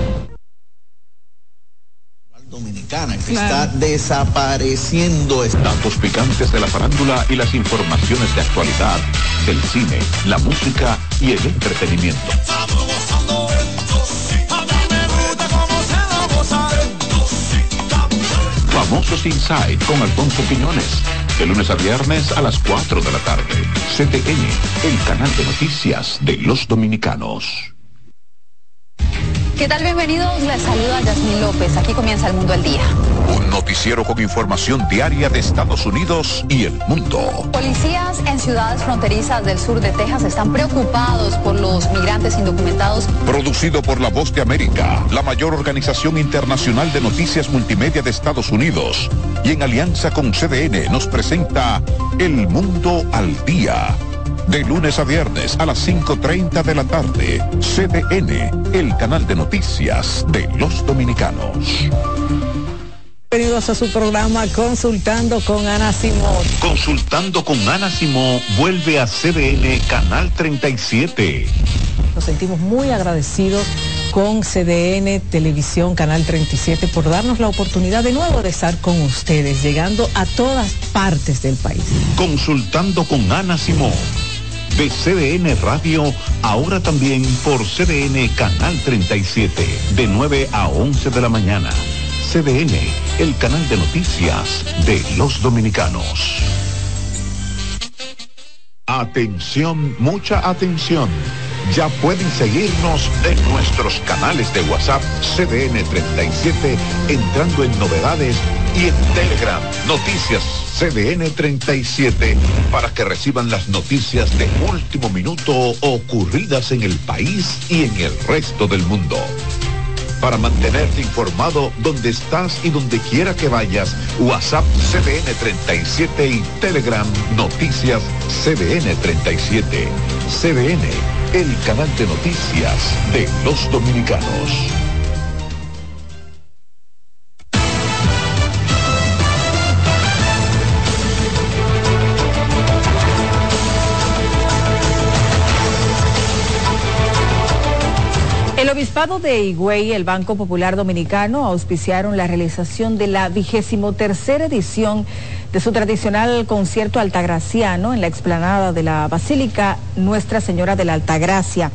Dominicana que está desapareciendo. Datos picantes de la farándula y las informaciones de actualidad del cine, la música y el entretenimiento. Famosos Inside con Alfonso Quiñones. De lunes a viernes a las 4 de la tarde. CTN, el canal de noticias de los dominicanos. ¿Qué tal? Bienvenidos. Les saluda Yasmín López. Aquí comienza el mundo al día. Un noticiero con información diaria de Estados Unidos y el mundo. Policías en ciudades fronterizas del sur de Texas están preocupados por los migrantes indocumentados. Producido por La Voz de América, la mayor organización internacional de noticias multimedia de Estados Unidos. Y en alianza con CDN nos presenta El Mundo al Día. De lunes a viernes a las 5.30 de la tarde. CDN, el canal de noticias de los dominicanos. Bienvenidos a su programa Consultando con Ana Simón. Consultando con Ana Simón vuelve a CDN Canal 37. Nos sentimos muy agradecidos con CDN Televisión Canal 37 por darnos la oportunidad de nuevo de estar con ustedes, llegando a todas partes del país. Consultando con Ana Simón. De CDN Radio, ahora también por CDN Canal 37, de 9 a 11 de la mañana. CDN, el canal de noticias de los dominicanos. Atención, mucha atención. Ya pueden seguirnos en nuestros canales de WhatsApp CDN 37 entrando en novedades y en Telegram Noticias CDN 37 para que reciban las noticias de último minuto ocurridas en el país y en el resto del mundo. Para mantenerte informado donde estás y donde quiera que vayas, WhatsApp CDN 37 y Telegram Noticias CDN 37. CDN, el canal de noticias de los dominicanos. Obispado de Higüey y el Banco Popular Dominicano auspiciaron la realización de la vigésimo tercera edición de su tradicional concierto altagraciano en la explanada de la Basílica Nuestra Señora de la Altagracia.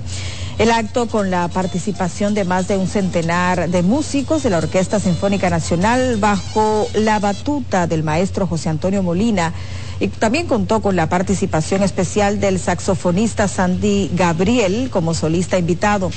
El acto con la participación de más de un centenar de músicos de la Orquesta Sinfónica Nacional bajo la batuta del maestro José Antonio Molina y también contó con la participación especial del saxofonista Sandy Gabriel como solista invitado.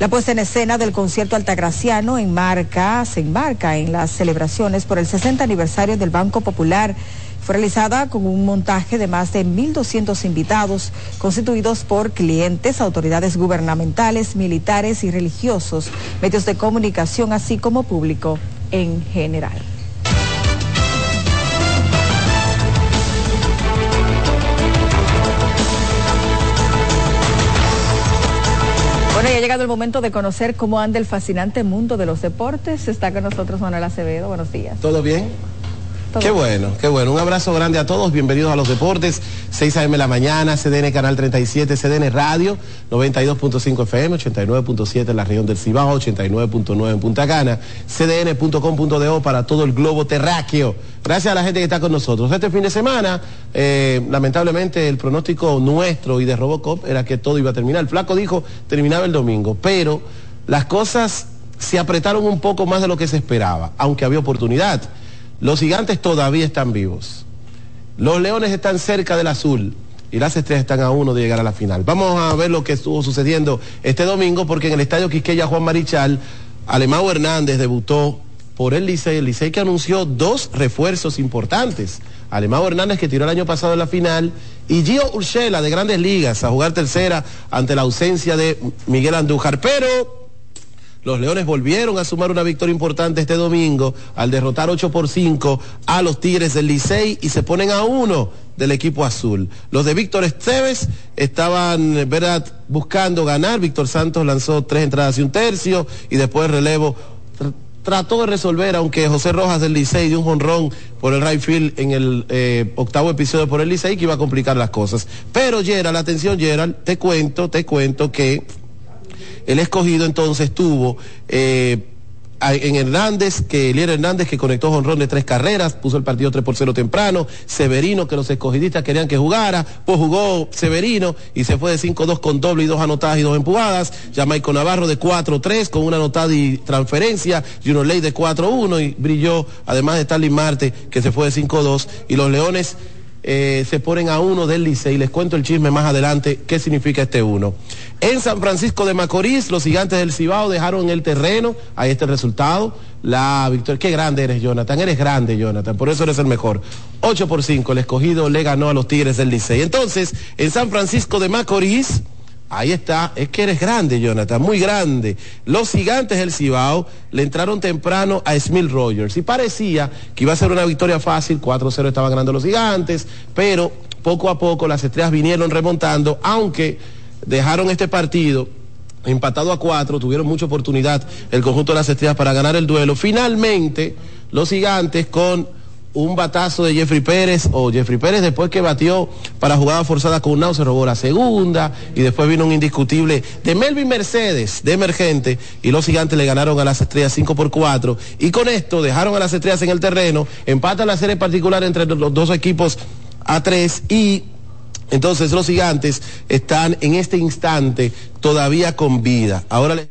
La puesta en escena del concierto altagraciano enmarca, se enmarca en las celebraciones por el 60 aniversario del Banco Popular. Fue realizada con un montaje de más de 1.200 invitados, constituidos por clientes, autoridades gubernamentales, militares y religiosos, medios de comunicación, así como público en general. Bueno, ya ha llegado el momento de conocer cómo anda el fascinante mundo de los deportes. Está con nosotros Manuel Acevedo. Buenos días. ¿Todo bien? Qué bueno, qué bueno. Un abrazo grande a todos. Bienvenidos a los deportes. 6 a.m. la mañana, CDN Canal 37, CDN Radio, 92.5 FM, 89.7 en la región del Cibao, 89.9 en Punta Cana, cdn.com.do para todo el globo terráqueo. Gracias a la gente que está con nosotros. Este fin de semana, eh, lamentablemente, el pronóstico nuestro y de Robocop era que todo iba a terminar. El flaco dijo terminaba el domingo, pero las cosas se apretaron un poco más de lo que se esperaba, aunque había oportunidad. Los gigantes todavía están vivos. Los leones están cerca del azul y las estrellas están a uno de llegar a la final. Vamos a ver lo que estuvo sucediendo este domingo porque en el estadio Quisqueya Juan Marichal, Alemão Hernández debutó por el Licey, el Licey que anunció dos refuerzos importantes. Alemão Hernández que tiró el año pasado en la final y Gio Urshela de Grandes Ligas a jugar tercera ante la ausencia de Miguel Andújar. Pero los Leones volvieron a sumar una victoria importante este domingo al derrotar 8 por 5 a los Tigres del Licey y se ponen a uno del equipo azul. Los de Víctor Esteves estaban, ¿verdad?, buscando ganar. Víctor Santos lanzó tres entradas y un tercio y después el relevo trató de resolver, aunque José Rojas del Licey dio un jonrón por el right field en el eh, octavo episodio por el Licey que iba a complicar las cosas. Pero Gerald, atención Gerald, te cuento, te cuento que el escogido entonces tuvo eh, en Hernández, que Elier Hernández que conectó jonrón de tres carreras, puso el partido 3 por 0 temprano, Severino que los escogidistas querían que jugara, pues jugó Severino y se fue de 5-2 con doble y dos anotadas y dos empujadas, Jamaico Navarro de 4-3 con una anotada y transferencia, Juno Ley de 4-1 y brilló, además de Stanley Marte que se fue de 5-2 y los Leones eh, se ponen a uno del Licey. Les cuento el chisme más adelante, qué significa este uno. En San Francisco de Macorís, los gigantes del Cibao dejaron el terreno, ahí está el resultado, la victoria. Qué grande eres, Jonathan, eres grande, Jonathan, por eso eres el mejor. 8 por 5, el escogido le ganó a los Tigres del Licey. Entonces, en San Francisco de Macorís, Ahí está, es que eres grande, Jonathan, muy grande. Los gigantes del Cibao le entraron temprano a Smith Rogers y parecía que iba a ser una victoria fácil, 4-0 estaban ganando los gigantes, pero poco a poco las estrellas vinieron remontando, aunque dejaron este partido empatado a cuatro, tuvieron mucha oportunidad el conjunto de las estrellas para ganar el duelo. Finalmente, los gigantes con un batazo de Jeffrey Pérez o Jeffrey Pérez después que batió para jugada forzada con Nau se robó la segunda y después vino un indiscutible de Melvin Mercedes de emergente y los gigantes le ganaron a las estrellas 5 por 4 y con esto dejaron a las estrellas en el terreno empatan la serie particular entre los dos equipos a 3 y entonces los gigantes están en este instante todavía con vida ahora le...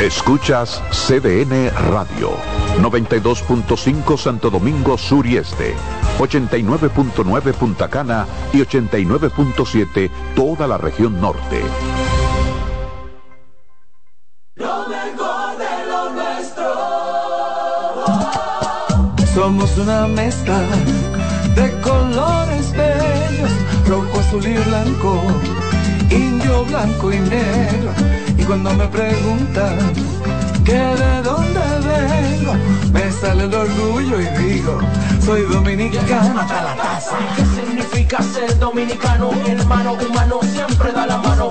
escuchas CDN Radio 92.5 Santo Domingo Sur y Este, 89.9 Punta Cana y 89.7 toda la región norte. Lo mejor de lo nuestro. Somos una mezcla azul y blanco, indio, blanco y negro. Y cuando me preguntan que de dónde vengo, me sale el orgullo y digo, soy dominicano hasta la taza. ¿Qué significa ser dominicano? Mi hermano humano siempre da la mano.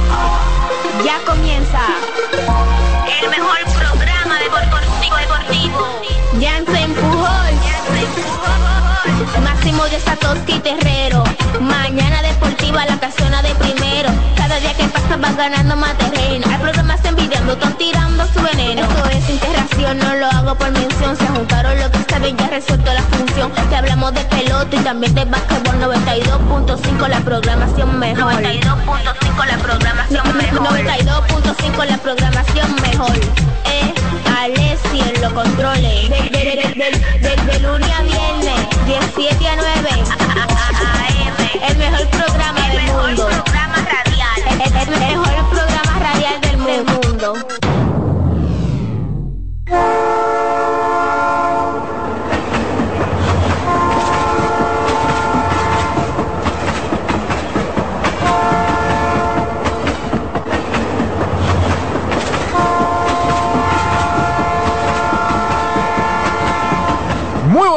ya comienza el mejor programa deportivo deportivo. Jansen Pujol, Máximo de Satoshi Terrero. Mañana deportiva la casona de primero. Cada día que pasa vas ganando más terreno. Hay programas envidiando, están tirando su veneno. Esto es integración, no lo hago por mención. Se juntaron lo que saben, ya resuelto la función. Te hablamos de pelota y también de básquetbol 92.5 la programación mejor. 92.5 la programación mejor. 92.5 la programación mejor. Eh, Alessi en los controles. De, lunes a viernes, 17 a 9. AM. El mejor programa del mundo. programa radial. El, el mejor programa mundo.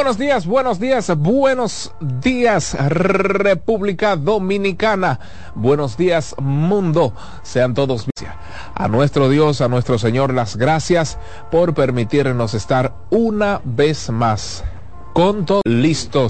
Buenos buenos días, buenos días República Dominicana, buenos días mundo, sean todos a nuestro Dios, a nuestro Señor. Las gracias por permitirnos estar una vez más con todos listos